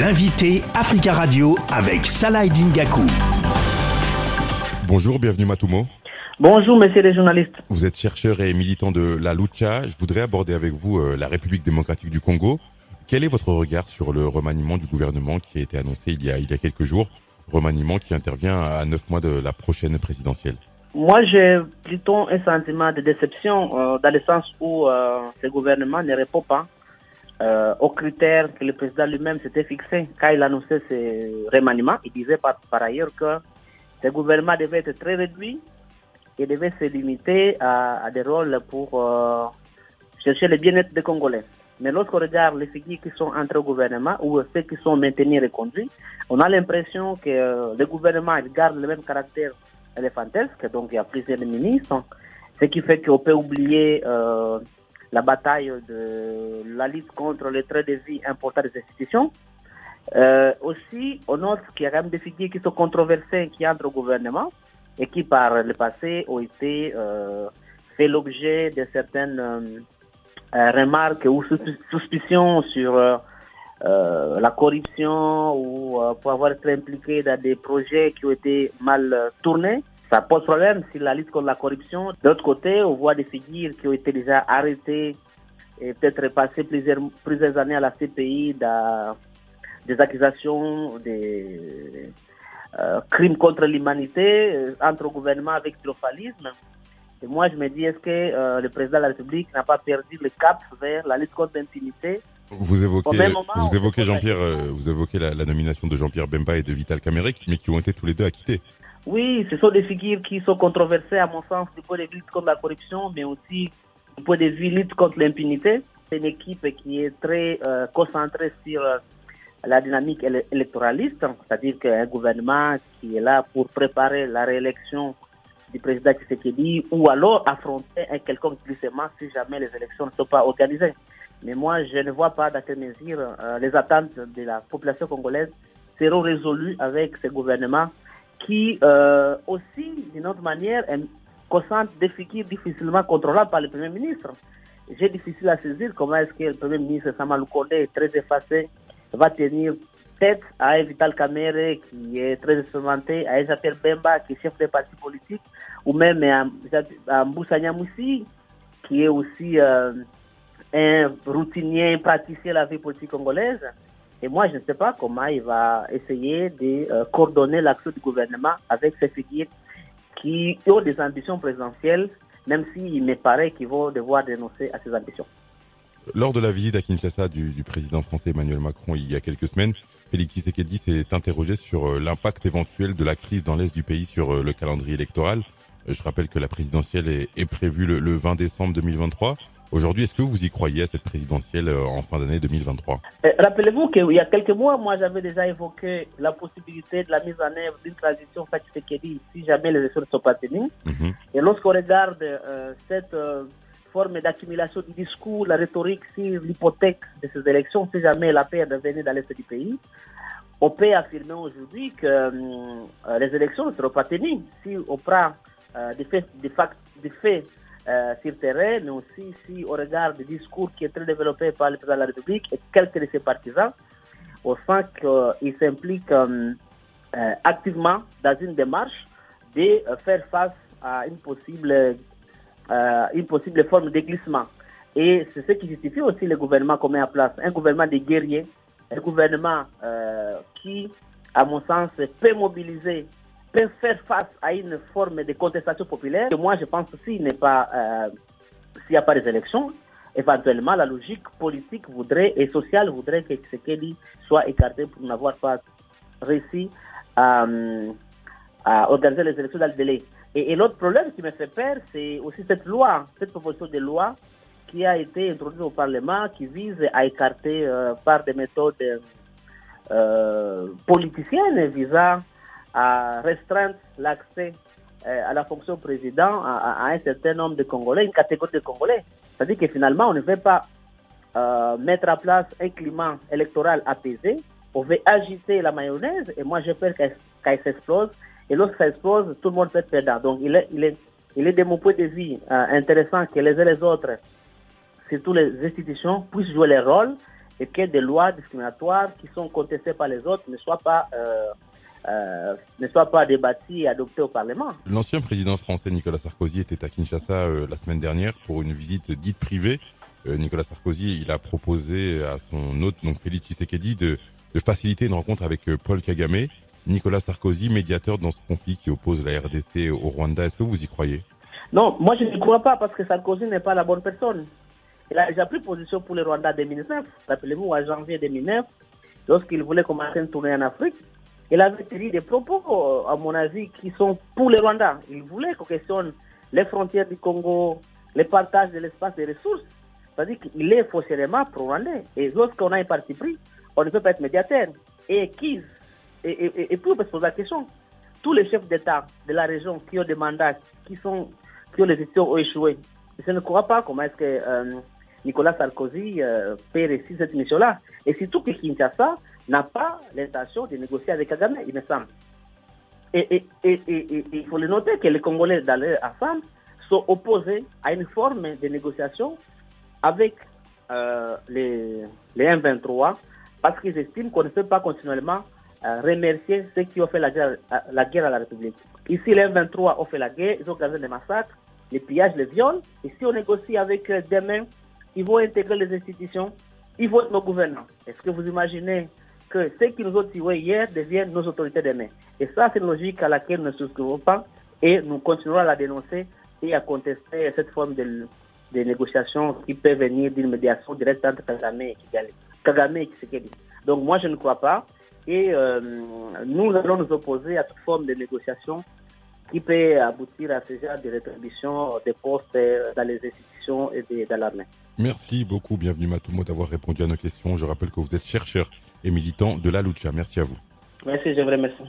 L'invité Africa Radio avec Salah Dingaku. Bonjour, bienvenue Matumo. Bonjour, messieurs les journalistes. Vous êtes chercheur et militant de la lucha. Je voudrais aborder avec vous euh, la République démocratique du Congo. Quel est votre regard sur le remaniement du gouvernement qui a été annoncé il y a, il y a quelques jours? Remaniement qui intervient à neuf mois de la prochaine présidentielle. Moi, j'ai plutôt un sentiment de déception euh, dans le sens où euh, ce gouvernement ne répond pas euh, aux critères que le président lui-même s'était fixé quand il annonçait ce remaniement. Il disait par, ailleurs que ce gouvernement devait être très réduit et devait se limiter à, des rôles pour euh, chercher le bien-être des Congolais. Mais lorsqu'on regarde les figures qui sont entrées au gouvernement ou ceux qui sont maintenus et reconduits, on a l'impression que euh, le gouvernement garde le même caractère éléphantesque, donc il y a plusieurs ministres, ce qui fait qu'on peut oublier euh, la bataille de la lutte contre les traits de vie importants des institutions. Euh, aussi, on note qu'il y a quand même des figures qui sont controversées qui entrent au gouvernement et qui par le passé ont été euh, fait l'objet de certaines euh, remarques ou sus- suspicions sur la corruption ou pour avoir été impliqué dans des projets qui ont été mal tournés. Ça pose problème sur la lutte contre la corruption. D'autre côté, on voit des figures qui ont été déjà arrêtées et peut-être passées plusieurs, plusieurs années à la CPI dans des accusations, des euh, crimes contre l'humanité, euh, entre gouvernement avec triomphalisme. Et moi, je me dis, est-ce que euh, le président de la République n'a pas perdu le cap vers la lutte contre l'impunité? Vous évoquez, vous évoquez Jean-Pierre, vous évoquez la, la nomination de Jean-Pierre Bemba et de Vital Kamerhe, mais qui ont été tous les deux acquittés. Oui, ce sont des figures qui sont controversées, à mon sens, du point de vue contre la corruption, mais aussi du point de vue lutte contre l'impunité. C'est une équipe qui est très euh, concentrée sur euh, la dynamique éle- électoraliste, c'est-à-dire qu'un gouvernement qui est là pour préparer la réélection du président Tshisekedi ou alors affronter un quelconque glissement si jamais les élections ne sont pas organisées. Mais moi, je ne vois pas dans quelle mesure euh, les attentes de la population congolaise seront résolues avec ce gouvernement qui euh, aussi, d'une autre manière, concentre des figures difficilement contrôlables par le Premier ministre. J'ai difficile à saisir comment est-ce que le Premier ministre Samalou Kondé, très effacé, va tenir tête à Vital Kamere qui est très expérimenté, à Jean-Pierre Bemba qui est chef des partis politiques, ou même à, Nyamousi qui est aussi euh, un routinier, un praticien de la vie politique congolaise. Et moi, je ne sais pas comment il va essayer de euh, coordonner l'action du gouvernement avec ces figures qui ont des ambitions présidentielles, même s'il me paraît qu'ils vont devoir dénoncer à ces ambitions. Lors de la visite à Kinshasa du, président français Emmanuel Macron il y a quelques semaines, Félix Tshisekedi s'est interrogé sur euh, l'impact éventuel de la crise dans l'est du pays sur euh, le calendrier électoral. Je rappelle que la présidentielle est, est prévue le, le 20 décembre 2023. Aujourd'hui, est-ce que vous y croyez à cette présidentielle euh, en fin d'année 2023 Euh, Rappelez-vous qu'il y a quelques mois, moi, j'avais déjà évoqué la possibilité de la mise en œuvre d'une transition Tshisekedi si jamais les élections ne sont pas tenues. Mhm. Et lorsqu'on regarde euh, cette euh, forme d'accumulation du discours, la rhétorique sur l'hypothèque de ces élections, si jamais la paix devenait dans l'est du pays, on peut affirmer aujourd'hui que euh, les élections ne seront pas tenues. Si on prend des faits, des fact- des faits euh, sur terrain, mais aussi si on regarde le discours qui est très développé par le président de la République et quelques de ses partisans, on sent qu'il s'implique euh, euh, activement dans une démarche de euh, faire face à une possible, euh, une possible forme de glissement. Et c'est ce qui justifie aussi le gouvernement qu'on met en place. Un gouvernement de guerriers, un gouvernement euh, qui, à mon sens, peut mobiliser, faire face à une forme de contestation populaire. Et moi, je pense que s'il n'est pas, euh, s'il n'y a pas des élections, éventuellement, la logique politique voudrait et sociale voudrait que Tshisekedi soit écarté pour n'avoir pas réussi à, euh, à organiser les élections dans le délai. Et, l'autre problème qui me fait peur, c'est aussi cette loi, cette proposition de loi qui a été introduite au Parlement, qui vise à écarter euh, par des méthodes politiciennes visant à restreindre l'accès euh, à la fonction président à, à- à un certain nombre de Congolais, une catégorie de Congolais. C'est-à-dire que finalement, on ne veut pas euh, mettre en place un climat électoral apaisé, on veut agiter la mayonnaise et moi j'ai peur qu'elle s'explose. Et lorsque ça explose, tout le monde peut être perdant. Donc il est, il est, il est de mon point de vue euh, intéressant que les uns et les autres, surtout les institutions, puissent jouer leur rôle et que des lois discriminatoires qui sont contestées par les autres ne soient pas, euh, ne soient pas débattues et adoptées au Parlement. L'ancien président français Nicolas Sarkozy était à Kinshasa euh, la semaine dernière pour une visite dite privée. Euh, Nicolas Sarkozy, il a proposé à son hôte, donc Félix Tshisekedi, de, de faciliter une rencontre avec Paul Kagame. Nicolas Sarkozy, médiateur dans ce conflit qui oppose la RDC au Rwanda. Est-ce que vous y croyez? Non, moi je ne crois pas parce que Sarkozy n'est pas la bonne personne. Il a déjà pris position pour le Rwanda en 2009. Rappelez-vous, en janvier 2009, lorsqu'il voulait commencer une tournée en Afrique, il avait tenu des propos, euh, à mon avis, qui sont pour le Rwanda. Il voulait qu'on questionne les frontières du Congo, le partage de l'espace des ressources. C'est-à-dire qu'il est forcément pro-rwandais. Et lorsqu'on a un parti pris, on ne peut pas être médiateur. Et qui et, et, et peut se poser la question. Tous les chefs d'État de la région qui ont des mandats, qui, sont, qui ont les élections ont échoué. Je ne crois pas comment est-ce que euh, Nicolas Sarkozy euh, peut réussir cette mission-là. Et surtout que Kinshasa n'a pas l'intention de négocier avec Kagame, il me semble. Et, il faut le noter que les Congolais dans leur ensemble sont opposés à une forme de négociation avec euh, les, les M23 parce qu'ils estiment qu'on ne peut pas continuellement euh, remercier ceux qui ont fait la guerre, la guerre à la République. Ici, les M23 ont fait la guerre, ils ont causé des massacres, les pillages, les viols. Et si on négocie avec eux demain, ils vont intégrer les institutions, ils vont être nos gouvernants. Est-ce que vous imaginez que ceux qui nous ont tués hier deviennent nos autorités demain Et ça, c'est une logique à laquelle nous ne souscrivons pas et nous continuerons à la dénoncer et à contester cette forme de, négociation qui peut venir d'une médiation directe entre Kagame et Kigali. Kagame. Donc moi, je ne crois pas. Et euh, nous allons nous opposer à toute forme de négociation qui peut aboutir à ce genre de rétribution des postes dans les institutions et de, dans l'armée. Merci beaucoup, bienvenue Matumo d'avoir répondu à nos questions. Je rappelle que vous êtes chercheur et militant de la lucha. Merci à vous. Merci, je vous remercie.